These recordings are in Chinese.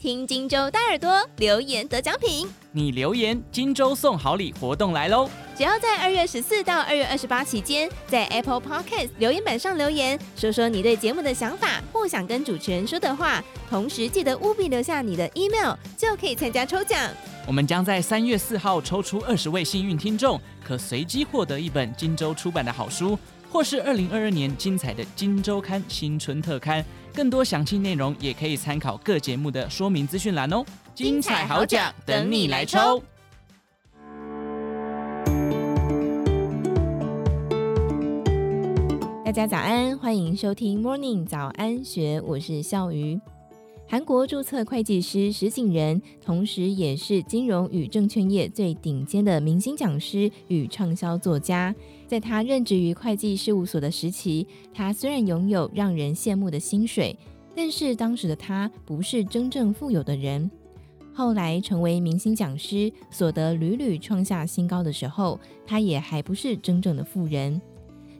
听荆州大耳朵留言得奖品，你留言荆州送好礼活动来喽！只要在二月十四到二月二十八期间，在 Apple Podcast 留言板上留言，说说你对节目的想法或想跟主持人说的话，同时记得务必留下你的 email，就可以参加抽奖。我们将在三月四号抽出二十位幸运听众，可随机获得一本荆州出版的好书，或是二零二二年精彩的《荆州刊》新春特刊。更多详细内容也可以参考各节目的说明资讯栏哦。精彩好奖等你来抽！大家早安，欢迎收听 Morning 早安学，我是笑鱼。韩国注册会计师石井仁，同时也是金融与证券业最顶尖的明星讲师与畅销作家。在他任职于会计事务所的时期，他虽然拥有让人羡慕的薪水，但是当时的他不是真正富有的人。后来成为明星讲师，所得屡屡创下新高的时候，他也还不是真正的富人。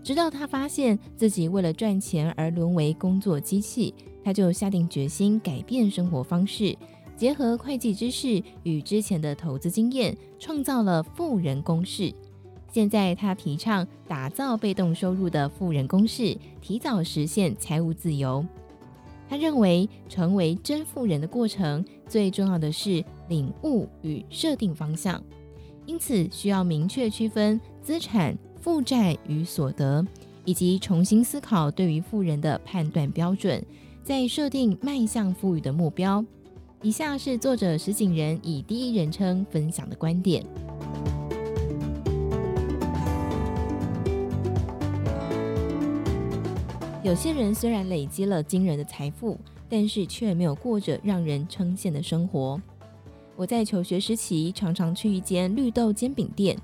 直到他发现自己为了赚钱而沦为工作机器。他就下定决心改变生活方式，结合会计知识与之前的投资经验，创造了富人公式。现在他提倡打造被动收入的富人公式，提早实现财务自由。他认为，成为真富人的过程，最重要的是领悟与设定方向，因此需要明确区分资产、负债与所得，以及重新思考对于富人的判断标准。在设定迈向富裕的目标。以下是作者石井人以第一人称分享的观点：有些人虽然累积了惊人的财富，但是却没有过着让人称羡的生活。我在求学时期常常去一间绿豆煎饼店，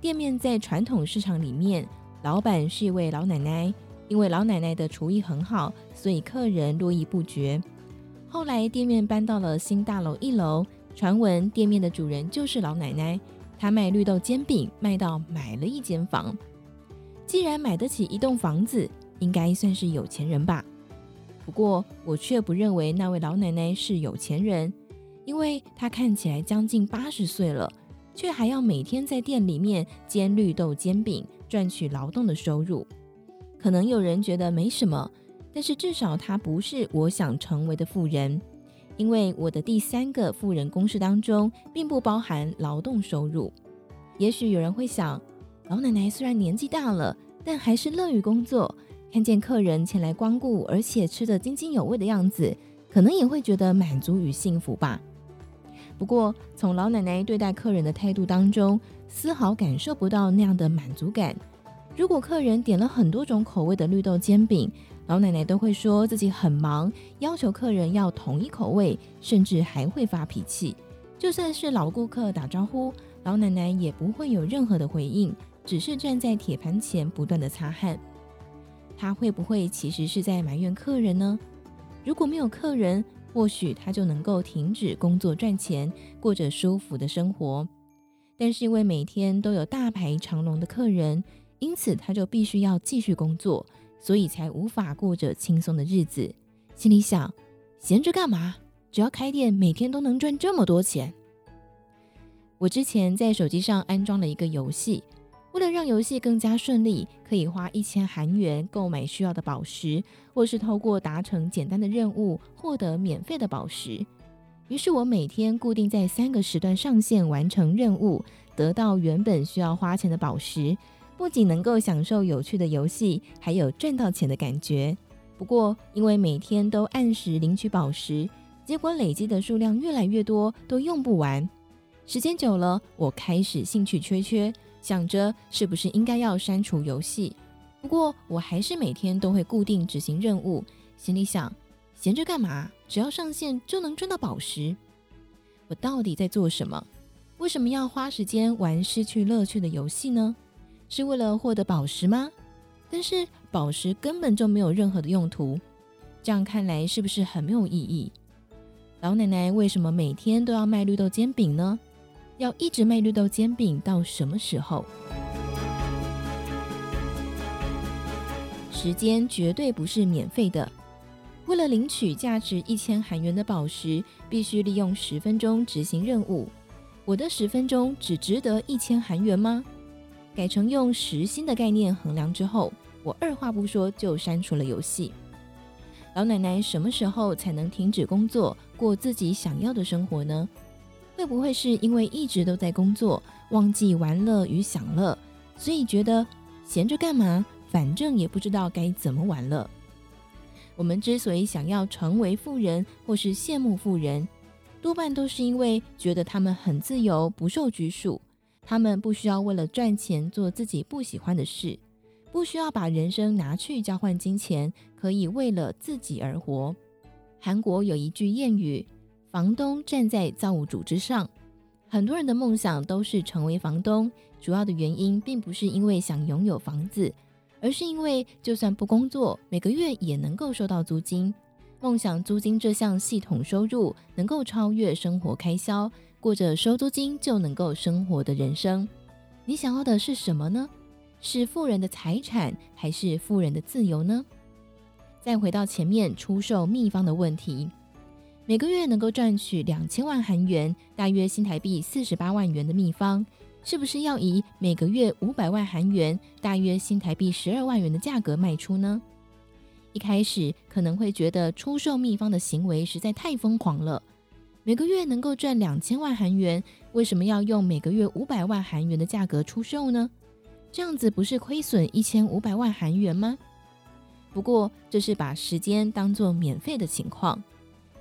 店面在传统市场里面，老板是一位老奶奶。因为老奶奶的厨艺很好，所以客人络绎不绝。后来店面搬到了新大楼一楼，传闻店面的主人就是老奶奶。她卖绿豆煎饼，卖到买了一间房。既然买得起一栋房子，应该算是有钱人吧？不过我却不认为那位老奶奶是有钱人，因为她看起来将近八十岁了，却还要每天在店里面煎绿豆煎饼，赚取劳动的收入。可能有人觉得没什么，但是至少他不是我想成为的富人，因为我的第三个富人公式当中并不包含劳动收入。也许有人会想，老奶奶虽然年纪大了，但还是乐于工作，看见客人前来光顾，而且吃得津津有味的样子，可能也会觉得满足与幸福吧。不过，从老奶奶对待客人的态度当中，丝毫感受不到那样的满足感。如果客人点了很多种口味的绿豆煎饼，老奶奶都会说自己很忙，要求客人要同一口味，甚至还会发脾气。就算是老顾客打招呼，老奶奶也不会有任何的回应，只是站在铁盘前不断的擦汗。她会不会其实是在埋怨客人呢？如果没有客人，或许她就能够停止工作赚钱，过着舒服的生活。但是因为每天都有大排长龙的客人。因此，他就必须要继续工作，所以才无法过着轻松的日子。心里想：闲着干嘛？只要开店，每天都能赚这么多钱。我之前在手机上安装了一个游戏，为了让游戏更加顺利，可以花一千韩元购买需要的宝石，或是透过达成简单的任务获得免费的宝石。于是我每天固定在三个时段上线完成任务，得到原本需要花钱的宝石。不仅能够享受有趣的游戏，还有赚到钱的感觉。不过，因为每天都按时领取宝石，结果累积的数量越来越多，都用不完。时间久了，我开始兴趣缺缺，想着是不是应该要删除游戏。不过，我还是每天都会固定执行任务，心里想：闲着干嘛？只要上线就能赚到宝石。我到底在做什么？为什么要花时间玩失去乐趣的游戏呢？是为了获得宝石吗？但是宝石根本就没有任何的用途，这样看来是不是很没有意义？老奶奶为什么每天都要卖绿豆煎饼呢？要一直卖绿豆煎饼到什么时候？时间绝对不是免费的，为了领取价值一千韩元的宝石，必须利用十分钟执行任务。我的十分钟只值得一千韩元吗？改成用时薪的概念衡量之后，我二话不说就删除了游戏。老奶奶什么时候才能停止工作，过自己想要的生活呢？会不会是因为一直都在工作，忘记玩乐与享乐，所以觉得闲着干嘛？反正也不知道该怎么玩了。我们之所以想要成为富人，或是羡慕富人，多半都是因为觉得他们很自由，不受拘束。他们不需要为了赚钱做自己不喜欢的事，不需要把人生拿去交换金钱，可以为了自己而活。韩国有一句谚语。房东站在造物主之上，很多人的梦想都是成为房东。主要的原因并不是因为想拥有房子，而是因为就算不工作，每个月也能够收到租金。梦想租金这项系统收入能够超越生活开销，过着收租金就能够生活的人生。你想要的是什么呢？是富人的财产，还是富人的自由呢？再回到前面出售秘方的问题。每个月能够赚取两千万韩元，大约新台币四十八万元的秘方，是不是要以每个月五百万韩元，大约新台币十二万元的价格卖出呢？一开始可能会觉得出售秘方的行为实在太疯狂了。每个月能够赚两千万韩元，为什么要用每个月五百万韩元的价格出售呢？这样子不是亏损一千五百万韩元吗？不过这是把时间当作免费的情况。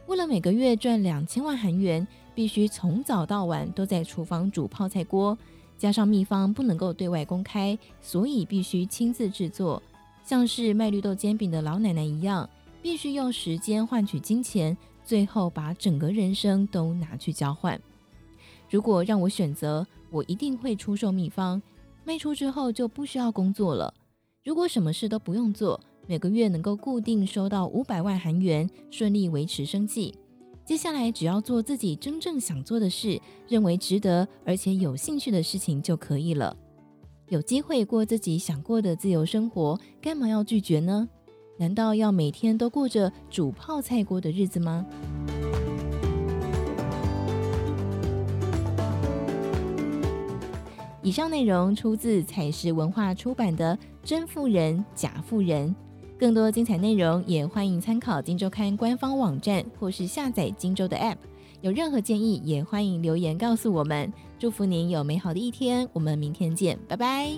为了每个月赚两千万韩元，必须从早到晚都在厨房煮泡菜锅，加上秘方不能够对外公开，所以必须亲自制作。像是卖绿豆煎饼的老奶奶一样，必须用时间换取金钱，最后把整个人生都拿去交换。如果让我选择，我一定会出售秘方，卖出之后就不需要工作了。如果什么事都不用做。每个月能够固定收到五百万韩元，顺利维持生计。接下来只要做自己真正想做的事，认为值得而且有兴趣的事情就可以了。有机会过自己想过的自由生活，干嘛要拒绝呢？难道要每天都过着煮泡菜锅的日子吗？以上内容出自采石文化出版的《真富人假富人》。更多精彩内容，也欢迎参考《今周刊》官方网站或是下载《今周》的 App。有任何建议，也欢迎留言告诉我们。祝福您有美好的一天，我们明天见，拜拜。